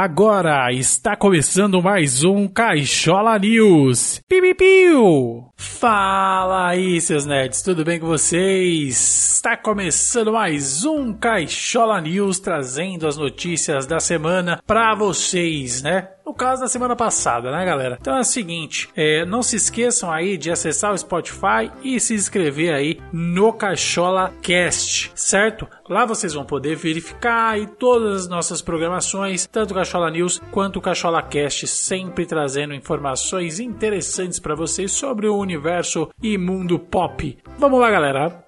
Agora está começando mais um Caixola News. Piu, piu. Fala aí, seus nerds, tudo bem com vocês? Está começando mais um Caixola News trazendo as notícias da semana para vocês, né? No caso da semana passada, né, galera? Então é o seguinte, é, não se esqueçam aí de acessar o Spotify e se inscrever aí no Caixola Cast, certo? Lá vocês vão poder verificar aí todas as nossas programações, tanto o Cachola News quanto o Cachola Cast, sempre trazendo informações interessantes para vocês sobre o universo e mundo pop. Vamos lá, galera.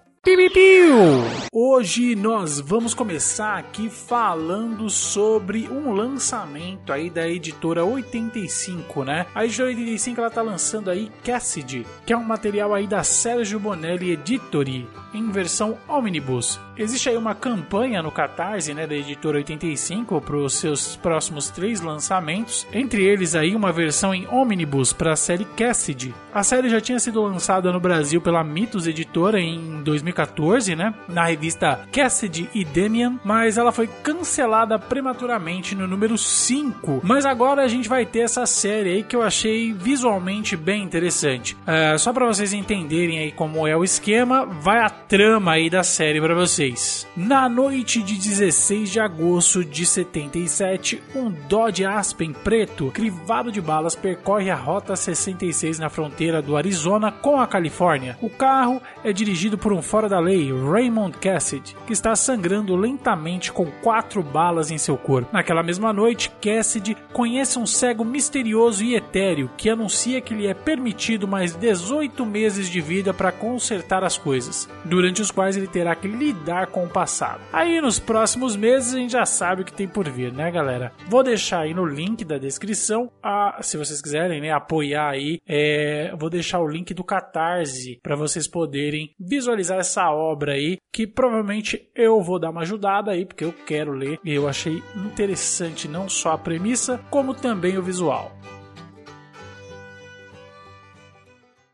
Hoje nós vamos começar aqui falando sobre um lançamento aí da editora 85, né? A editora 85 ela tá lançando aí Cassidy, que é um material aí da Sérgio Bonelli Editory em versão Omnibus. Existe aí uma campanha no Catarse, né, da editora 85 para os seus próximos três lançamentos, entre eles aí uma versão em Omnibus para a série Cassidy. A série já tinha sido lançada no Brasil pela Mitos Editora em 2000 2014, né? Na revista Cassidy e Demian, mas ela foi cancelada prematuramente no número 5. Mas agora a gente vai ter essa série aí que eu achei visualmente bem interessante. É, só para vocês entenderem aí como é o esquema, vai a trama aí da série para vocês. Na noite de 16 de agosto de 77, um Dodge Aspen preto, crivado de balas, percorre a rota 66 na fronteira do Arizona com a Califórnia. O carro é dirigido por um fora da lei, Raymond Cassidy, que está sangrando lentamente com quatro balas em seu corpo. Naquela mesma noite, Cassidy conhece um cego misterioso e etéreo que anuncia que lhe é permitido mais 18 meses de vida para consertar as coisas, durante os quais ele terá que lidar com o passado. Aí nos próximos meses a gente já sabe o que tem por vir, né, galera? Vou deixar aí no link da descrição, a, se vocês quiserem, né, apoiar aí, é, vou deixar o link do Catarse para vocês poderem visualizar essa essa obra aí, que provavelmente eu vou dar uma ajudada aí, porque eu quero ler e eu achei interessante não só a premissa, como também o visual.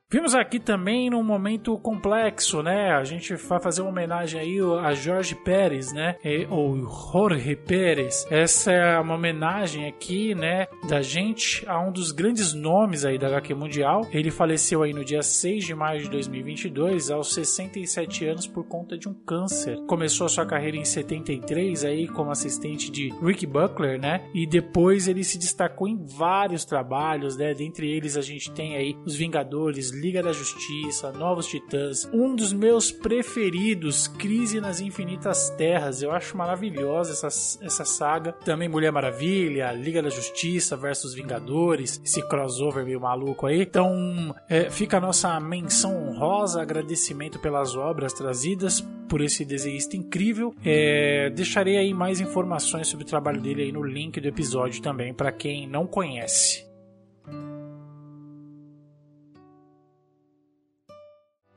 Vimos aqui também num momento complexo, né? A gente vai fazer uma homenagem aí a Jorge Pérez, né? Ou Jorge Pérez. Essa é uma homenagem aqui, né? Da gente a um dos grandes nomes aí da HQ Mundial. Ele faleceu aí no dia 6 de maio de 2022, aos 67 anos, por conta de um câncer. Começou a sua carreira em 73 aí como assistente de Rick Buckler, né? E depois ele se destacou em vários trabalhos, né? Dentre eles a gente tem aí Os Vingadores, Liga da Justiça, Novos Titãs. Um dos meus preferidos, Crise nas Infinitas Terras. Eu acho maravilhosa essa, essa saga. Também Mulher Maravilha, Liga da Justiça versus Vingadores, esse crossover meio maluco aí. Então, é, fica a nossa menção honrosa, agradecimento pelas obras trazidas por esse desenhista incrível. É, deixarei aí mais informações sobre o trabalho dele aí no link do episódio também para quem não conhece.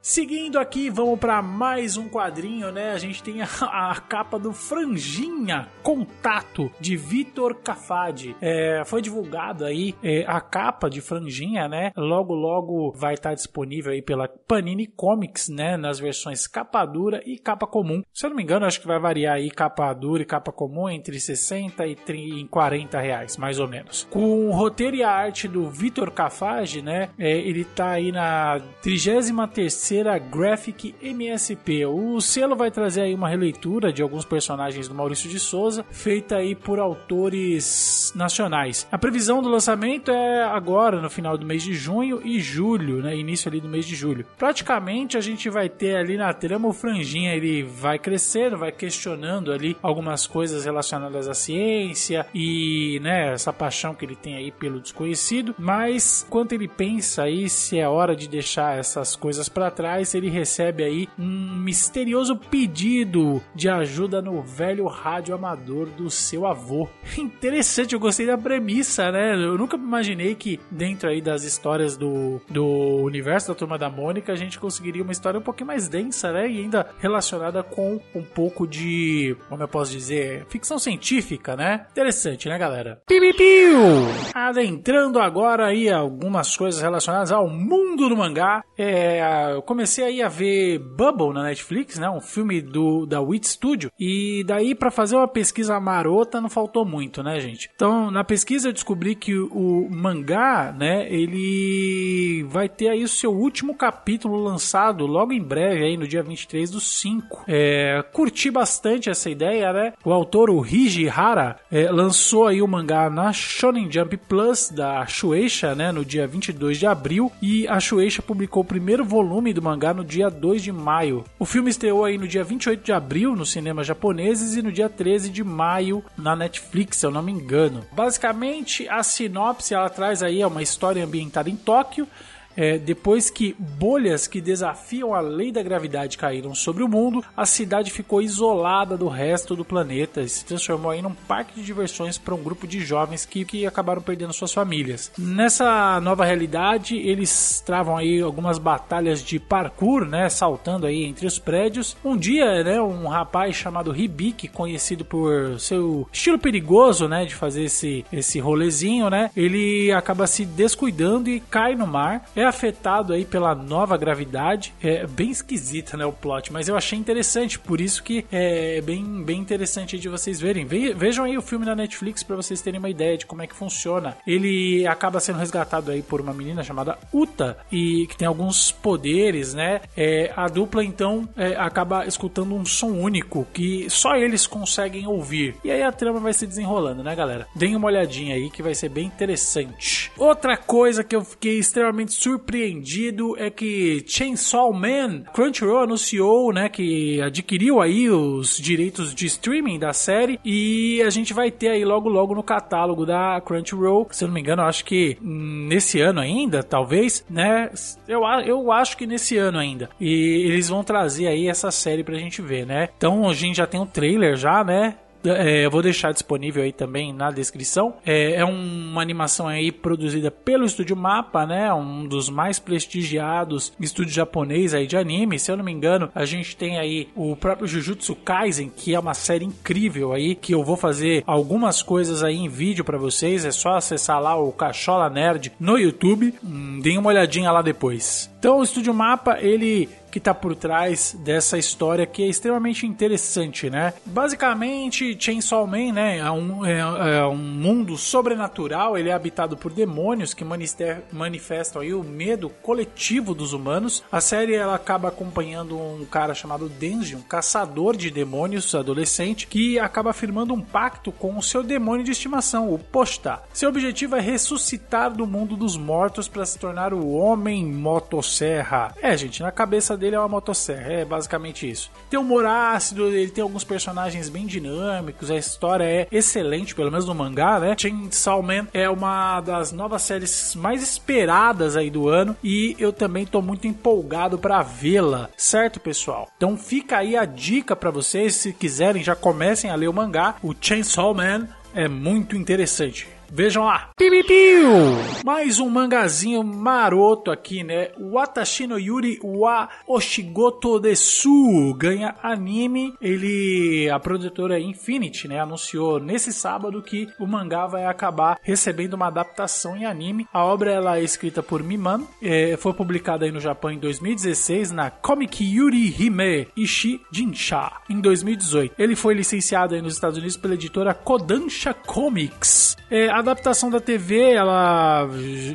Seguindo aqui, vamos para mais um quadrinho, né? A gente tem a, a capa do Franjinha Contato de Vitor Cafadi. É, foi divulgado aí é, a capa de Franjinha, né? Logo, logo vai estar disponível aí pela Panini Comics, né? Nas versões capa dura e capa comum. Se eu não me engano, acho que vai variar aí capa dura e capa comum entre 60 e 30, 40 reais, mais ou menos. Com o roteiro e a arte do Vitor Cafadi, né? É, ele tá aí na 33 a Graphic MSP. O selo vai trazer aí uma releitura de alguns personagens do Maurício de Souza, feita aí por autores nacionais. A previsão do lançamento é agora, no final do mês de junho e julho, né? Início ali do mês de julho. Praticamente a gente vai ter ali na trama o franjinha, ele vai crescendo, vai questionando ali algumas coisas relacionadas à ciência e, né, essa paixão que ele tem aí pelo desconhecido, mas quando ele pensa aí se é hora de deixar essas coisas para atrás ele recebe aí um misterioso pedido de ajuda no velho rádio amador do seu avô. Interessante, eu gostei da premissa, né? Eu nunca imaginei que dentro aí das histórias do, do universo da Turma da Mônica a gente conseguiria uma história um pouquinho mais densa, né? E ainda relacionada com um pouco de, como eu posso dizer, ficção científica, né? Interessante, né, galera? Piu, piu, piu. Adentrando agora aí algumas coisas relacionadas ao mundo do mangá, é, comecei aí a ver Bubble na Netflix, né? Um filme do da Wit Studio. E daí para fazer uma pesquisa marota não faltou muito, né, gente? Então, na pesquisa eu descobri que o, mangá, né, ele vai ter aí o seu último capítulo lançado logo em breve aí no dia 23 do 5. É, curti bastante essa ideia, né? O autor, o Hiji Hara, é, lançou aí o mangá na Shonen Jump Plus da Shueisha, né, no dia 22 de abril, e a Shueisha publicou o primeiro volume do mangá no dia 2 de maio. O filme estreou aí no dia 28 de abril nos cinemas japoneses e no dia 13 de maio na Netflix, se eu não me engano. Basicamente, a sinopse ela traz aí uma história ambientada em Tóquio, é, depois que bolhas que desafiam a lei da gravidade caíram sobre o mundo, a cidade ficou isolada do resto do planeta e se transformou aí num parque de diversões para um grupo de jovens que, que acabaram perdendo suas famílias. Nessa nova realidade, eles travam aí algumas batalhas de parkour, né, saltando aí entre os prédios. Um dia, né, um rapaz chamado Hibiki, conhecido por seu estilo perigoso, né, de fazer esse esse rolezinho, né, ele acaba se descuidando e cai no mar. É afetado aí pela nova gravidade. É bem esquisita, né, o plot, mas eu achei interessante, por isso que é bem, bem interessante de vocês verem. Vejam aí o filme na Netflix para vocês terem uma ideia de como é que funciona. Ele acaba sendo resgatado aí por uma menina chamada Uta e que tem alguns poderes, né? É, a dupla então é, acaba escutando um som único que só eles conseguem ouvir. E aí a trama vai se desenrolando, né, galera? Deem uma olhadinha aí que vai ser bem interessante. Outra coisa que eu fiquei extremamente surpreso surpreendido é que Chainsaw Man, Crunchyroll anunciou, né, que adquiriu aí os direitos de streaming da série e a gente vai ter aí logo logo no catálogo da Crunchyroll, se eu não me engano, acho que nesse ano ainda, talvez, né? Eu, eu acho que nesse ano ainda. E eles vão trazer aí essa série pra gente ver, né? Então a gente já tem um trailer já, né? É, eu vou deixar disponível aí também na descrição. É, é uma animação aí produzida pelo Estúdio Mapa, né? Um dos mais prestigiados estúdios japonês aí de anime. Se eu não me engano, a gente tem aí o próprio Jujutsu Kaisen, que é uma série incrível aí, que eu vou fazer algumas coisas aí em vídeo para vocês. É só acessar lá o Cachola Nerd no YouTube. Hum, deem uma olhadinha lá depois. Então o Estúdio Mapa, ele que está por trás dessa história que é extremamente interessante, né? Basicamente, Chainsaw Man, né, é um, é, é um mundo sobrenatural, ele é habitado por demônios que manifestam aí o medo coletivo dos humanos. A série ela acaba acompanhando um cara chamado Denji, um caçador de demônios adolescente, que acaba firmando um pacto com o seu demônio de estimação, o Posta. Seu objetivo é ressuscitar do mundo dos mortos para se tornar o Homem Motosserra. É, gente, na cabeça dele é uma motosserra, é basicamente isso. Tem humor ácido, ele tem alguns personagens bem dinâmicos, a história é excelente, pelo menos no mangá, né? Chainsaw Man é uma das novas séries mais esperadas aí do ano e eu também tô muito empolgado para vê-la, certo, pessoal? Então fica aí a dica para vocês, se quiserem já comecem a ler o mangá, o Chainsaw Man é muito interessante. Vejam lá. Piu. Mais um mangazinho maroto aqui, né? Watashi no Yuri wa Oshigoto Desu ganha anime. Ele, a produtora Infinity, né, anunciou nesse sábado que o mangá vai acabar recebendo uma adaptação em anime. A obra ela é escrita por Miman, é, foi publicada aí no Japão em 2016 na Comic Yuri Hime Ishi Jinsha em 2018. Ele foi licenciado aí nos Estados Unidos pela editora Kodansha Comics. É, a adaptação da TV, ela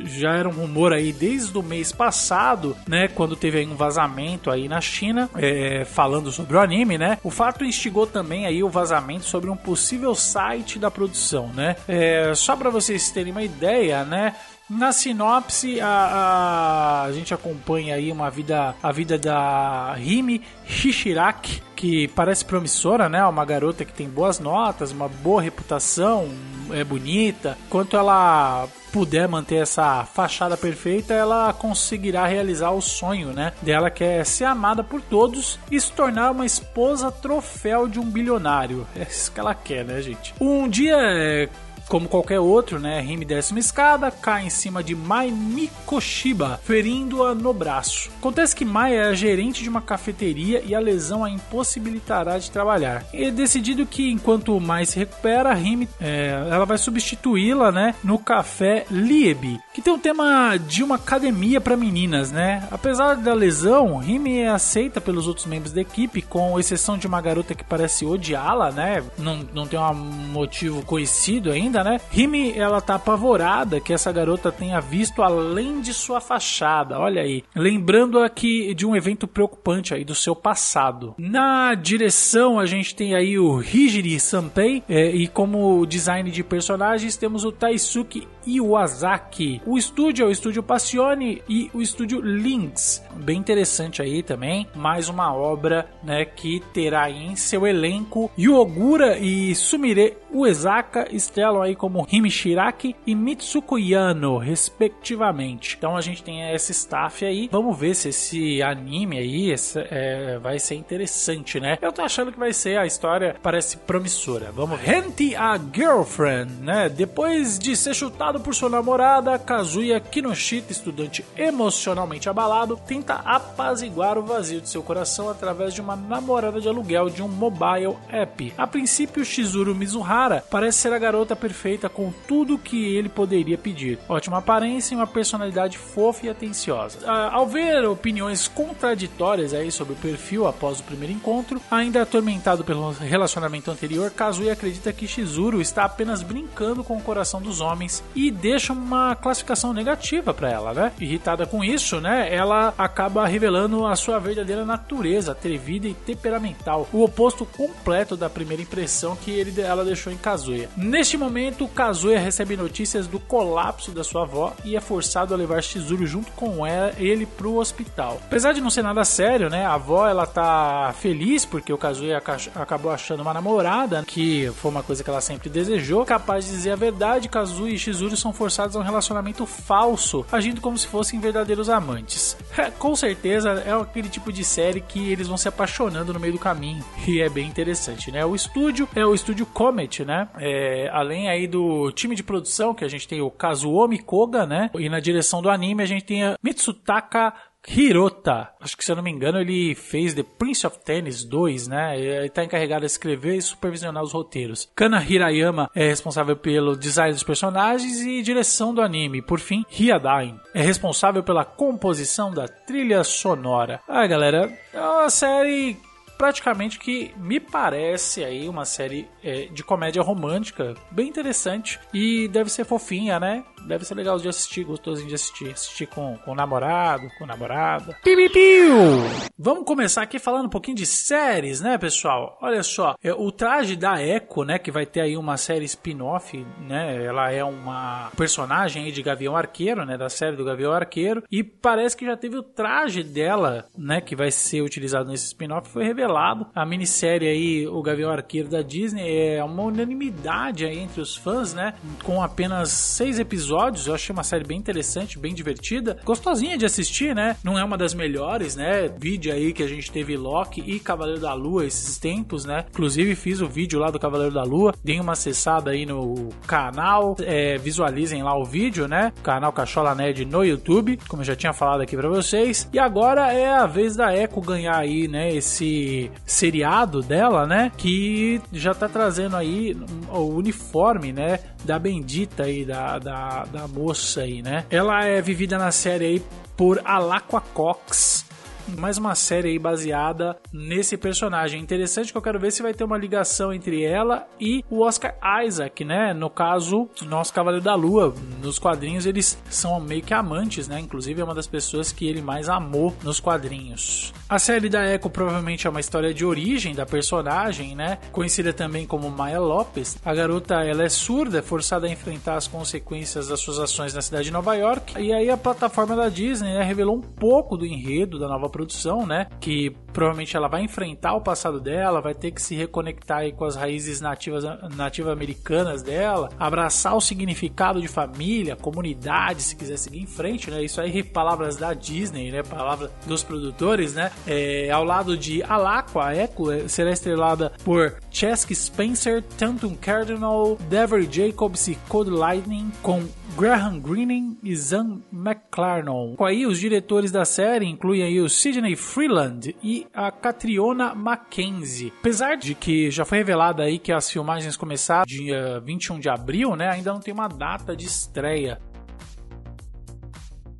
já era um rumor aí desde o mês passado, né? Quando teve aí um vazamento aí na China, é, falando sobre o anime, né? O fato instigou também aí o vazamento sobre um possível site da produção, né? É, só para vocês terem uma ideia, né? Na sinopse, a, a, a, gente acompanha aí uma vida, a vida da Hime Shishiraki, que parece promissora, né? Uma garota que tem boas notas, uma boa reputação, é bonita. Quanto ela puder manter essa fachada perfeita, ela conseguirá realizar o sonho, né? Dela que é ser amada por todos e se tornar uma esposa troféu de um bilionário. É isso que ela quer, né, gente? Um dia como qualquer outro, né? Rime desce uma escada, cai em cima de Mai Mikoshiba, ferindo-a no braço. Acontece que Mai é a gerente de uma cafeteria e a lesão a impossibilitará de trabalhar. É decidido que enquanto Mai se recupera, Rime é, ela vai substituí-la, né, no café Liebe, que tem o tema de uma academia para meninas, né? Apesar da lesão, Rime é aceita pelos outros membros da equipe, com exceção de uma garota que parece odiá-la, né? Não, não tem um motivo conhecido ainda, né? Rime, ela tá apavorada que essa garota tenha visto além de sua fachada, olha aí. Lembrando aqui de um evento preocupante aí do seu passado. Na direção, a gente tem aí o Hijiri Sanpei, é, e como design de personagens, temos o Taisuke Iwasaki. O estúdio é o estúdio Passione e o estúdio Lynx. Bem interessante aí também. Mais uma obra né, que terá em seu elenco Yogura e Sumire Uesaka estrelam aí como Himi Shiraki e Mitsuko Yano, respectivamente. Então a gente tem esse staff aí. Vamos ver se esse anime aí esse, é, vai ser interessante, né? Eu tô achando que vai ser. A história parece promissora. Vamos ver. Henti a Girlfriend, né? Depois de ser chutado por sua namorada, Kazuya Kinoshita, estudante emocionalmente abalado, tenta apaziguar o vazio de seu coração através de uma namorada de aluguel de um mobile app. A princípio, Shizuru Mizuhara parece ser a garota perfeita com tudo que ele poderia pedir. Ótima aparência e uma personalidade fofa e atenciosa. Ah, ao ver opiniões contraditórias aí sobre o perfil após o primeiro encontro, ainda atormentado pelo relacionamento anterior, Kazuya acredita que Shizuru está apenas brincando com o coração dos homens e deixa uma classificação negativa para ela, né? Irritada com isso, né? Ela acaba revelando a sua verdadeira natureza, atrevida e temperamental, o oposto completo da primeira impressão que ele, ela deixou em Kazuya. Neste momento, Kazuya recebe notícias do colapso da sua avó e é forçado a levar Shizuru junto com ela, ele pro hospital. Apesar de não ser nada sério, né? A avó ela tá feliz porque o Kazuya acabou achando uma namorada, que foi uma coisa que ela sempre desejou. Capaz de dizer a verdade, Kazuya e Shizuru são forçados a um relacionamento falso, agindo como se fossem verdadeiros amantes. É, com certeza é aquele tipo de série que eles vão se apaixonando no meio do caminho e é bem interessante, né? O estúdio é o estúdio Comet, né? É, além aí do time de produção que a gente tem o Kazuomi Koga, né? E na direção do anime a gente tem a Mitsutaka Hirota, acho que se eu não me engano, ele fez The Prince of Tennis 2, né? Ele está encarregado de escrever e supervisionar os roteiros. Kana Hirayama é responsável pelo design dos personagens e direção do anime. Por fim, Hyadain é responsável pela composição da trilha sonora. Ah, galera, é uma série praticamente que me parece aí uma série é, de comédia romântica bem interessante e deve ser fofinha, né? Deve ser legal de assistir, gostosinho de assistir. Assistir com, com o namorado, com namorada. Piu, piu. Vamos começar aqui falando um pouquinho de séries, né, pessoal? Olha só, é, o traje da Echo, né, que vai ter aí uma série spin-off, né? Ela é uma personagem aí de Gavião Arqueiro, né, da série do Gavião Arqueiro, e parece que já teve o traje dela, né, que vai ser utilizado nesse spin-off, foi revelado. A minissérie aí, o Gavião Arqueiro da Disney, é uma unanimidade aí entre os fãs, né, com apenas seis episódios episódios. Eu achei uma série bem interessante, bem divertida, gostosinha de assistir, né? Não é uma das melhores, né? Vídeo aí que a gente teve Loki e Cavaleiro da Lua esses tempos, né? Inclusive fiz o vídeo lá do Cavaleiro da Lua, deem uma acessada aí no canal, é, visualizem lá o vídeo, né? Canal Cachola Nerd no YouTube, como eu já tinha falado aqui para vocês. E agora é a vez da Echo ganhar aí, né? Esse seriado dela, né? Que já tá trazendo aí o uniforme, né? Da bendita aí, da, da, da, moça aí, né? Ela é vivida na série aí por Alaqua Cox, mais uma série aí baseada nesse personagem. Interessante que eu quero ver se vai ter uma ligação entre ela e o Oscar Isaac, né? No caso, nosso Cavaleiro da Lua. Nos quadrinhos eles são meio que amantes, né? Inclusive é uma das pessoas que ele mais amou nos quadrinhos. A série da Echo provavelmente é uma história de origem da personagem, né? Conhecida também como Maya Lopes. A garota ela é surda, é forçada a enfrentar as consequências das suas ações na cidade de Nova York. E aí a plataforma da Disney né, revelou um pouco do enredo da nova produção, né? Que provavelmente ela vai enfrentar o passado dela, vai ter que se reconectar aí com as raízes nativas nativa americanas dela, abraçar o significado de família, comunidade, se quiser seguir em frente, né? Isso aí palavras da Disney, né? Palavras dos produtores, né? É, ao lado de Alaqua, a Echo é, será estrelada por Chesk Spencer, Tantum Cardinal, Devery Jacobs e Code Lightning, com Graham Greene e Zan McClarnon. Aí os diretores da série incluem aí o Sidney Freeland e a Catriona Mackenzie. Apesar de que já foi revelado aí que as filmagens começaram dia 21 de abril, né, ainda não tem uma data de estreia.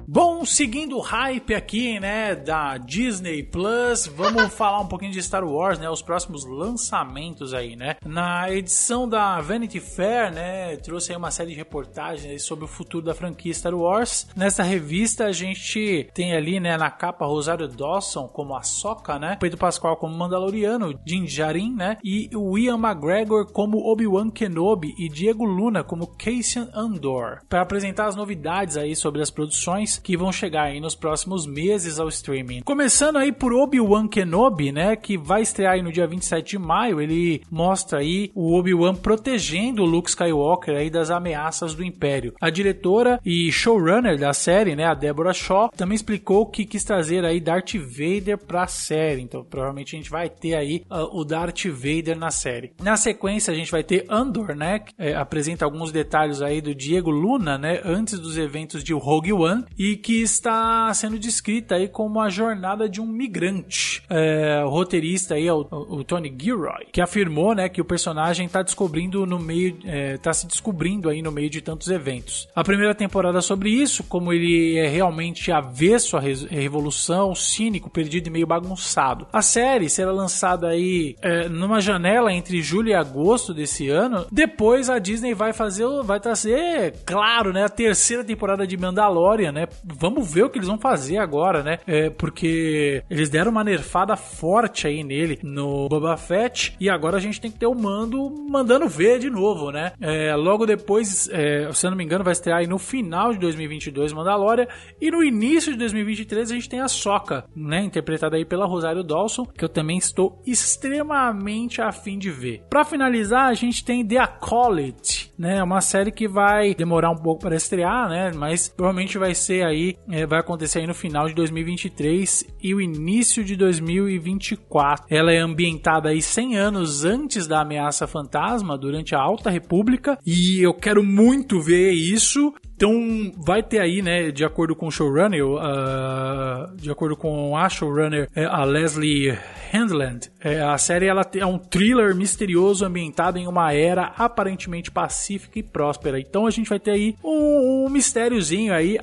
Bom, seguindo o hype aqui, né, da Disney Plus, vamos falar um pouquinho de Star Wars, né, os próximos lançamentos aí, né. Na edição da Vanity Fair, né, trouxe aí uma série de reportagens sobre o futuro da franquia Star Wars. Nessa revista a gente tem ali, né, na capa Rosário Dawson como a Soca, né, Pedro Pascoal como Mandaloriano, Din Djarin, né, e o Ian McGregor como Obi-Wan Kenobi e Diego Luna como Cassian Andor, para apresentar as novidades aí sobre as produções que vão chegar aí nos próximos meses ao streaming. Começando aí por Obi-Wan Kenobi, né, que vai estrear aí no dia 27 de maio, ele mostra aí o Obi-Wan protegendo o Luke Skywalker aí das ameaças do Império. A diretora e showrunner da série, né, a Deborah Shaw, também explicou que quis trazer aí Darth Vader para a série. Então, provavelmente a gente vai ter aí uh, o Darth Vader na série. Na sequência, a gente vai ter Andor, né, que é, apresenta alguns detalhes aí do Diego Luna, né, antes dos eventos de Rogue One e e que está sendo descrita aí como a jornada de um migrante. É, o roteirista aí é o, o, Tony Gilroy, que afirmou, né, que o personagem está descobrindo no meio, está é, se descobrindo aí no meio de tantos eventos. A primeira temporada sobre isso, como ele é realmente avesso à revolução, cínico, perdido e meio bagunçado. A série será lançada aí é, numa janela entre julho e agosto desse ano. Depois a Disney vai fazer, vai trazer, claro, né, a terceira temporada de Mandalorian, né, vamos ver o que eles vão fazer agora, né? É, porque eles deram uma nerfada forte aí nele no Boba Fett e agora a gente tem que ter o mando mandando ver de novo, né? É, logo depois, é, se eu não me engano, vai estrear aí no final de 2022 Mandalorian e no início de 2023 a gente tem a Soca, né? Interpretada aí pela Rosário Dawson, que eu também estou extremamente afim de ver. Para finalizar, a gente tem The Acolyte, né? Uma série que vai demorar um pouco para estrear, né? Mas provavelmente vai ser aí, é, vai acontecer aí no final de 2023 e o início de 2024. Ela é ambientada aí 100 anos antes da ameaça fantasma, durante a Alta República, e eu quero muito ver isso. Então vai ter aí, né, de acordo com o showrunner, uh, de acordo com a showrunner, é, a Leslie Handland, é, a série ela é um thriller misterioso ambientado em uma era aparentemente pacífica e próspera. Então a gente vai ter aí um, um mistériozinho aí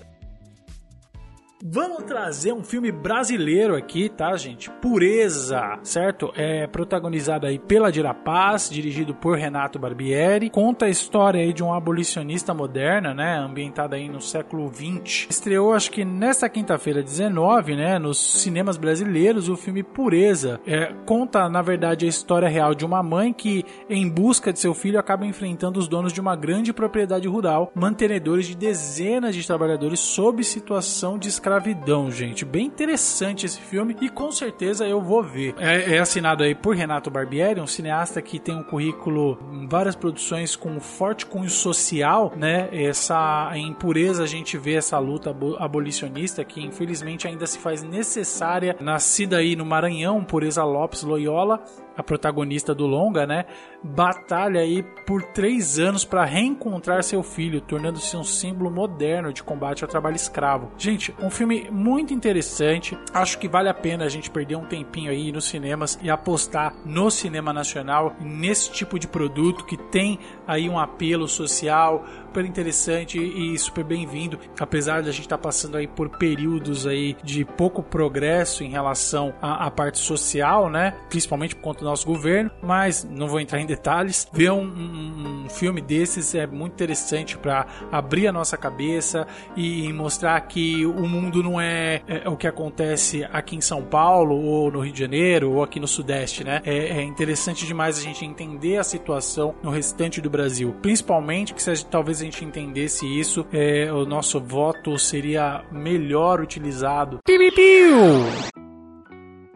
Vamos trazer um filme brasileiro aqui, tá, gente? Pureza, certo? É protagonizado aí pela Dira Paz, dirigido por Renato Barbieri. Conta a história aí de um abolicionista moderna, né? Ambientada aí no século 20. Estreou, acho que nesta quinta-feira 19, né? Nos cinemas brasileiros, o filme Pureza. É, conta, na verdade, a história real de uma mãe que, em busca de seu filho, acaba enfrentando os donos de uma grande propriedade rural, mantenedores de dezenas de trabalhadores sob situação de escravidão escravidão, gente. Bem interessante esse filme e com certeza eu vou ver. É, é assinado aí por Renato Barbieri, um cineasta que tem um currículo em várias produções com forte cunho social, né? Essa impureza a gente vê essa luta abolicionista que infelizmente ainda se faz necessária. Nascida aí no Maranhão, Pureza Lopes Loyola, a protagonista do longa, né, batalha aí por três anos para reencontrar seu filho, tornando-se um símbolo moderno de combate ao trabalho escravo. Gente, um filme muito interessante. Acho que vale a pena a gente perder um tempinho aí nos cinemas e apostar no cinema nacional nesse tipo de produto que tem aí um apelo social super interessante e super bem-vindo, apesar de a gente estar tá passando aí por períodos aí de pouco progresso em relação à, à, parte social, né? Principalmente por conta do nosso governo, mas não vou entrar em detalhes. Ver um, um, um filme desses é muito interessante para abrir a nossa cabeça e mostrar que o mundo não é, é, o que acontece aqui em São Paulo ou no Rio de Janeiro ou aqui no Sudeste, né? É, é interessante demais a gente entender a situação no restante do Brasil, principalmente que se, talvez a gente entendesse isso, é, o nosso voto seria melhor utilizado. Piu.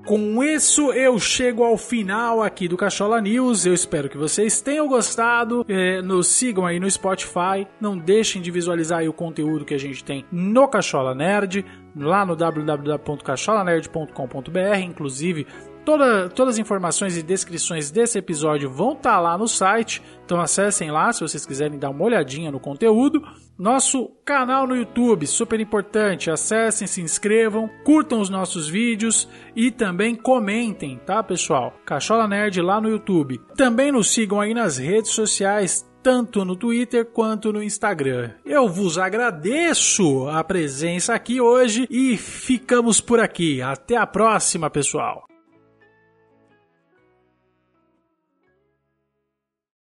Com isso eu chego ao final aqui do Cachola News. Eu espero que vocês tenham gostado. É, nos sigam aí no Spotify. Não deixem de visualizar o conteúdo que a gente tem no Cachola Nerd, lá no www.cacholanerd.com.br. Inclusive, Toda, todas as informações e descrições desse episódio vão estar tá lá no site, então acessem lá se vocês quiserem dar uma olhadinha no conteúdo. Nosso canal no YouTube, super importante, acessem, se inscrevam, curtam os nossos vídeos e também comentem, tá pessoal? Cachola Nerd lá no YouTube. Também nos sigam aí nas redes sociais, tanto no Twitter quanto no Instagram. Eu vos agradeço a presença aqui hoje e ficamos por aqui. Até a próxima, pessoal!